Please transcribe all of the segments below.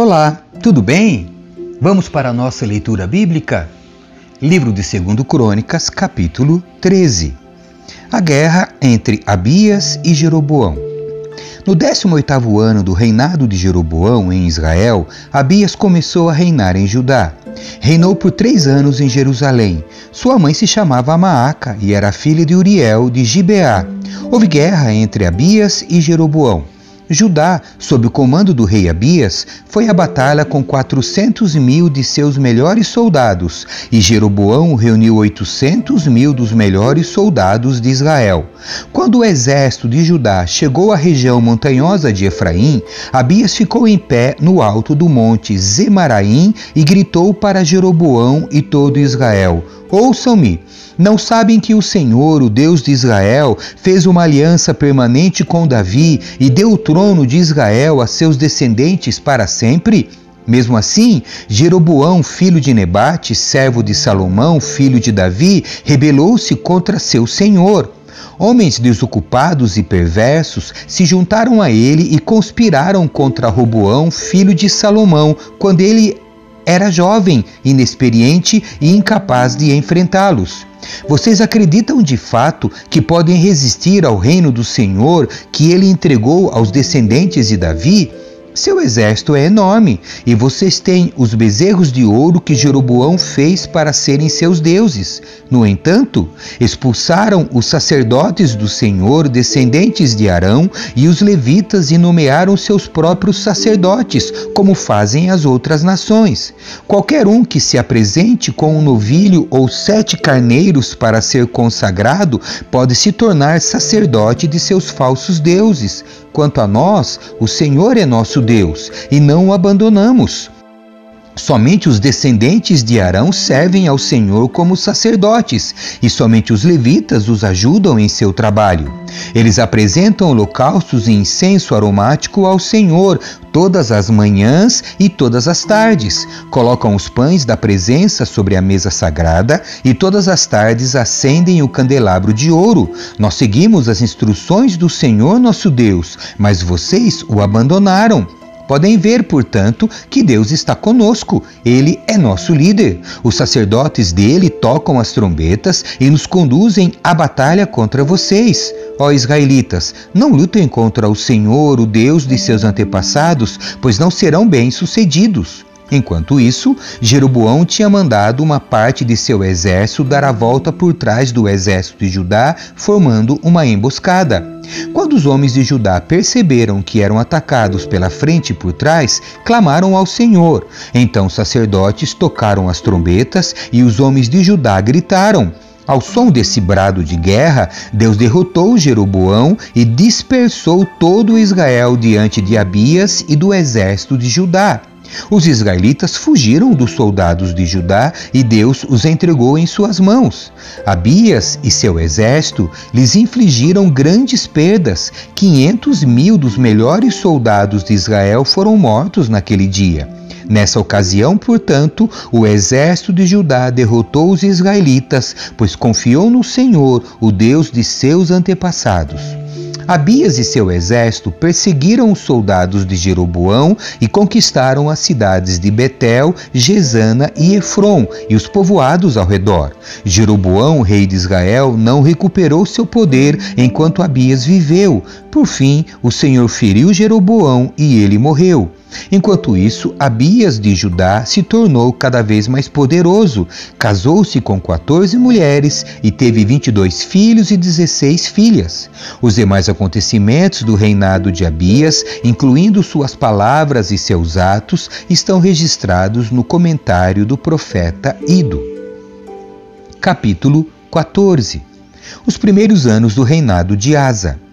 Olá, tudo bem? Vamos para a nossa leitura bíblica? Livro de 2 Crônicas, capítulo 13. A guerra entre Abias e Jeroboão. No 18º ano do reinado de Jeroboão em Israel, Abias começou a reinar em Judá. Reinou por três anos em Jerusalém. Sua mãe se chamava Maaca e era filha de Uriel de Gibeá. Houve guerra entre Abias e Jeroboão. Judá, sob o comando do rei Abias, foi à batalha com 400 mil de seus melhores soldados, e Jeroboão reuniu 800 mil dos melhores soldados de Israel. Quando o exército de Judá chegou à região montanhosa de Efraim, Abias ficou em pé no alto do monte Zemaraim e gritou para Jeroboão e todo Israel: Ouçam-me! Não sabem que o Senhor, o Deus de Israel, fez uma aliança permanente com Davi e deu o trono de Israel a seus descendentes para sempre? Mesmo assim, Jeroboão, filho de Nebate, servo de Salomão, filho de Davi, rebelou-se contra seu senhor. Homens desocupados e perversos se juntaram a ele e conspiraram contra Roboão, filho de Salomão, quando ele era jovem, inexperiente e incapaz de enfrentá-los. Vocês acreditam de fato que podem resistir ao reino do Senhor que ele entregou aos descendentes de Davi? Seu exército é enorme e vocês têm os bezerros de ouro que Jeroboão fez para serem seus deuses. No entanto, expulsaram os sacerdotes do Senhor, descendentes de Arão, e os levitas e nomearam seus próprios sacerdotes, como fazem as outras nações. Qualquer um que se apresente com um novilho ou sete carneiros para ser consagrado pode se tornar sacerdote de seus falsos deuses. Quanto a nós, o Senhor é nosso Deus e não o abandonamos. Somente os descendentes de Arão servem ao Senhor como sacerdotes, e somente os levitas os ajudam em seu trabalho. Eles apresentam holocaustos e incenso aromático ao Senhor todas as manhãs e todas as tardes. Colocam os pães da presença sobre a mesa sagrada e todas as tardes acendem o candelabro de ouro. Nós seguimos as instruções do Senhor nosso Deus, mas vocês o abandonaram. Podem ver, portanto, que Deus está conosco. Ele é nosso líder. Os sacerdotes dele tocam as trombetas e nos conduzem à batalha contra vocês. Ó israelitas, não lutem contra o Senhor, o Deus de seus antepassados, pois não serão bem-sucedidos. Enquanto isso, Jeroboão tinha mandado uma parte de seu exército dar a volta por trás do exército de Judá, formando uma emboscada. Quando os homens de Judá perceberam que eram atacados pela frente e por trás, clamaram ao Senhor. Então os sacerdotes tocaram as trombetas e os homens de Judá gritaram. Ao som desse brado de guerra, Deus derrotou Jeroboão e dispersou todo Israel diante de Abias e do exército de Judá. Os israelitas fugiram dos soldados de Judá e Deus os entregou em suas mãos. Abias e seu exército lhes infligiram grandes perdas. 500 mil dos melhores soldados de Israel foram mortos naquele dia. Nessa ocasião, portanto, o exército de Judá derrotou os israelitas, pois confiou no Senhor, o Deus de seus antepassados. Abias e seu exército perseguiram os soldados de Jeroboão e conquistaram as cidades de Betel, Gesana e Efron e os povoados ao redor. Jeroboão, rei de Israel, não recuperou seu poder enquanto Abias viveu. Por fim, o Senhor feriu Jeroboão e ele morreu. Enquanto isso, Abias de Judá se tornou cada vez mais poderoso, casou-se com 14 mulheres e teve 22 filhos e 16 filhas. Os demais acontecimentos do reinado de Abias, incluindo suas palavras e seus atos, estão registrados no comentário do profeta Ido. Capítulo 14 Os primeiros anos do reinado de Asa.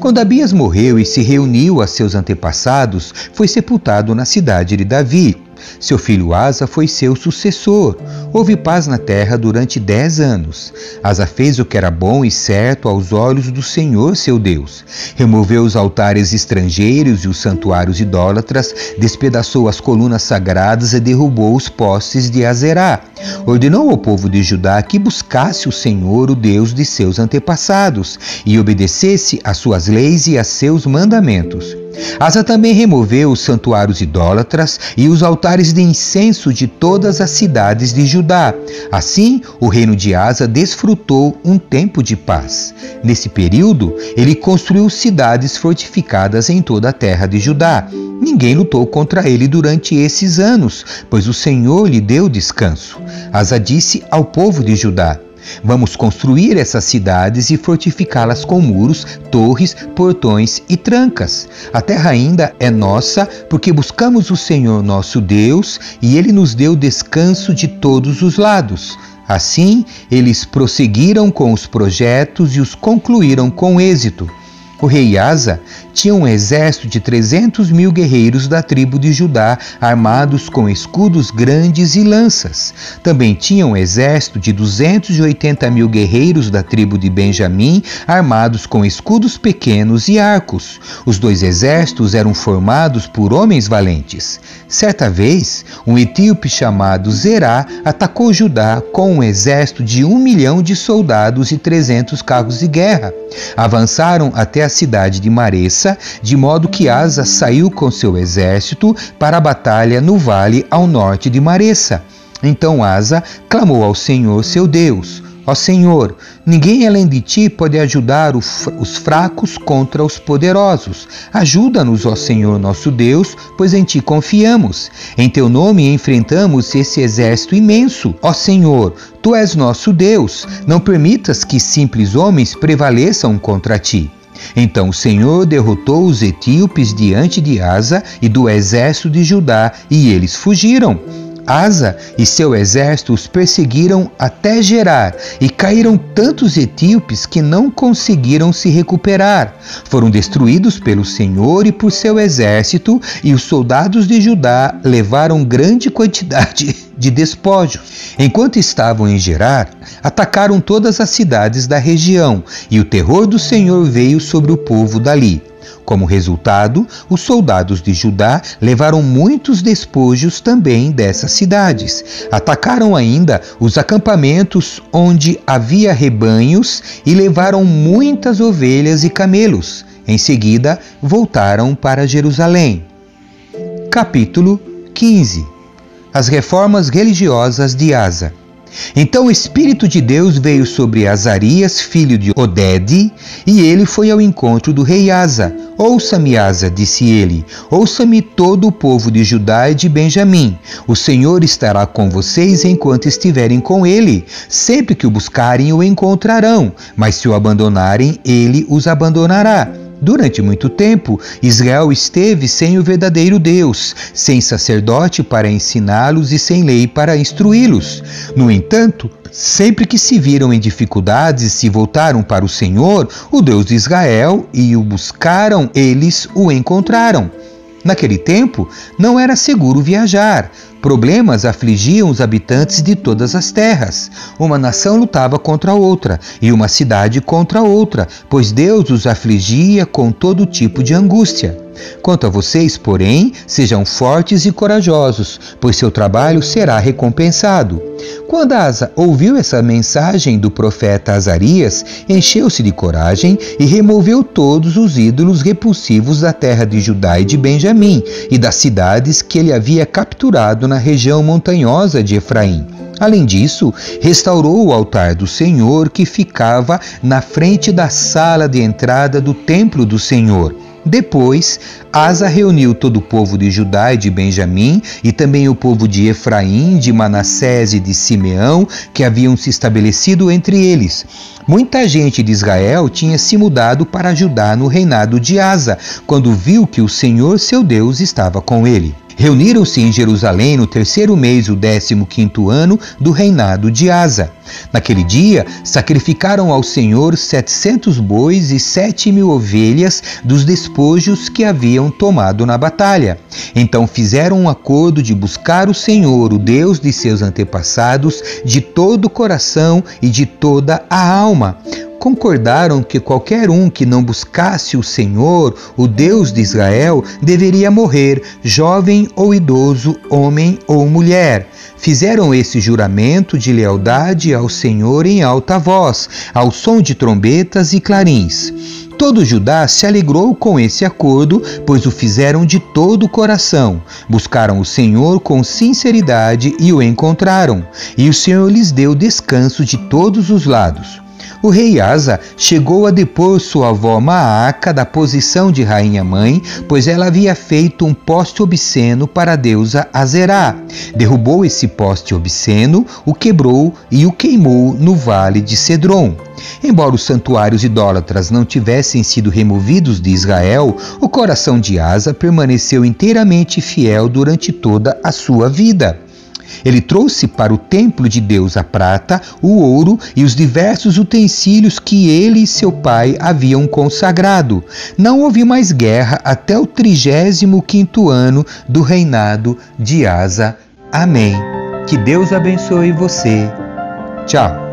Quando Abias morreu e se reuniu a seus antepassados, foi sepultado na cidade de Davi. Seu filho Asa foi seu sucessor. Houve paz na terra durante dez anos. Asa fez o que era bom e certo aos olhos do Senhor seu Deus. Removeu os altares estrangeiros e os santuários idólatras, despedaçou as colunas sagradas e derrubou os postes de Azerá. Ordenou ao povo de Judá que buscasse o Senhor, o Deus de seus antepassados, e obedecesse às suas leis e a seus mandamentos. Asa também removeu os santuários idólatras e os altares de incenso de todas as cidades de Judá. Assim, o reino de Asa desfrutou um tempo de paz. Nesse período, ele construiu cidades fortificadas em toda a terra de Judá. Ninguém lutou contra ele durante esses anos, pois o Senhor lhe deu descanso. Asa disse ao povo de Judá: Vamos construir essas cidades e fortificá-las com muros, torres, portões e trancas. A terra ainda é nossa, porque buscamos o Senhor nosso Deus e ele nos deu descanso de todos os lados. Assim, eles prosseguiram com os projetos e os concluíram com êxito. O rei Asa tinha um exército de 300 mil guerreiros da tribo de Judá, armados com escudos grandes e lanças. Também tinha um exército de 280 mil guerreiros da tribo de Benjamim, armados com escudos pequenos e arcos. Os dois exércitos eram formados por homens valentes. Certa vez, um etíope chamado Zerá atacou Judá com um exército de um milhão de soldados e 300 carros de guerra. Avançaram até a cidade de Maressa, de modo que Asa saiu com seu exército para a batalha no vale ao norte de Maressa. Então Asa clamou ao Senhor seu Deus: Ó Senhor, ninguém além de ti pode ajudar os fracos contra os poderosos. Ajuda-nos, ó Senhor nosso Deus, pois em ti confiamos. Em teu nome enfrentamos esse exército imenso. Ó Senhor, tu és nosso Deus. Não permitas que simples homens prevaleçam contra ti. Então o Senhor derrotou os etíopes diante de Asa e do exército de Judá, e eles fugiram. Asa e seu exército os perseguiram até Gerar, e caíram tantos etíopes que não conseguiram se recuperar. Foram destruídos pelo Senhor e por seu exército, e os soldados de Judá levaram grande quantidade de despojos. Enquanto estavam em Gerar, atacaram todas as cidades da região, e o terror do Senhor veio sobre o povo dali. Como resultado, os soldados de Judá levaram muitos despojos também dessas cidades. Atacaram ainda os acampamentos onde havia rebanhos e levaram muitas ovelhas e camelos. Em seguida, voltaram para Jerusalém. Capítulo 15 As reformas religiosas de Asa. Então o Espírito de Deus veio sobre Azarias, filho de Odede, e ele foi ao encontro do rei Asa. Ouça-me, Asa, disse ele, ouça-me todo o povo de Judá e de Benjamim. O Senhor estará com vocês enquanto estiverem com ele. Sempre que o buscarem, o encontrarão, mas se o abandonarem, ele os abandonará. Durante muito tempo, Israel esteve sem o verdadeiro Deus, sem sacerdote para ensiná-los e sem lei para instruí-los. No entanto, sempre que se viram em dificuldades e se voltaram para o Senhor, o Deus de Israel, e o buscaram, eles o encontraram. Naquele tempo, não era seguro viajar. Problemas afligiam os habitantes de todas as terras. Uma nação lutava contra outra e uma cidade contra outra, pois Deus os afligia com todo tipo de angústia. Quanto a vocês, porém, sejam fortes e corajosos, pois seu trabalho será recompensado. Quando Asa ouviu essa mensagem do profeta Azarias, encheu-se de coragem e removeu todos os ídolos repulsivos da terra de Judá e de Benjamim e das cidades que ele havia capturado na região montanhosa de Efraim. Além disso, restaurou o altar do Senhor que ficava na frente da sala de entrada do templo do Senhor depois, Asa reuniu todo o povo de Judá e de Benjamim, e também o povo de Efraim, de Manassés e de Simeão, que haviam se estabelecido entre eles. Muita gente de Israel tinha se mudado para Judá no reinado de Asa, quando viu que o Senhor seu Deus estava com ele. Reuniram-se em Jerusalém no terceiro mês, o décimo quinto ano do reinado de Asa. Naquele dia, sacrificaram ao Senhor setecentos bois e sete mil ovelhas dos despojos que haviam tomado na batalha. Então fizeram um acordo de buscar o Senhor, o Deus de seus antepassados, de todo o coração e de toda a alma concordaram que qualquer um que não buscasse o Senhor, o Deus de Israel, deveria morrer, jovem ou idoso, homem ou mulher. Fizeram esse juramento de lealdade ao Senhor em alta voz, ao som de trombetas e clarins. Todo Judá se alegrou com esse acordo, pois o fizeram de todo o coração. Buscaram o Senhor com sinceridade e o encontraram, e o Senhor lhes deu descanso de todos os lados. O rei Asa chegou a depor sua avó Maaca da posição de rainha-mãe, pois ela havia feito um poste obsceno para a deusa Azerá. Derrubou esse poste obsceno, o quebrou e o queimou no vale de Cedron. Embora os santuários idólatras não tivessem sido removidos de Israel, o coração de Asa permaneceu inteiramente fiel durante toda a sua vida. Ele trouxe para o templo de Deus a prata, o ouro e os diversos utensílios que ele e seu pai haviam consagrado. Não houve mais guerra até o trigésimo quinto ano do reinado de Asa. Amém. Que Deus abençoe você. Tchau.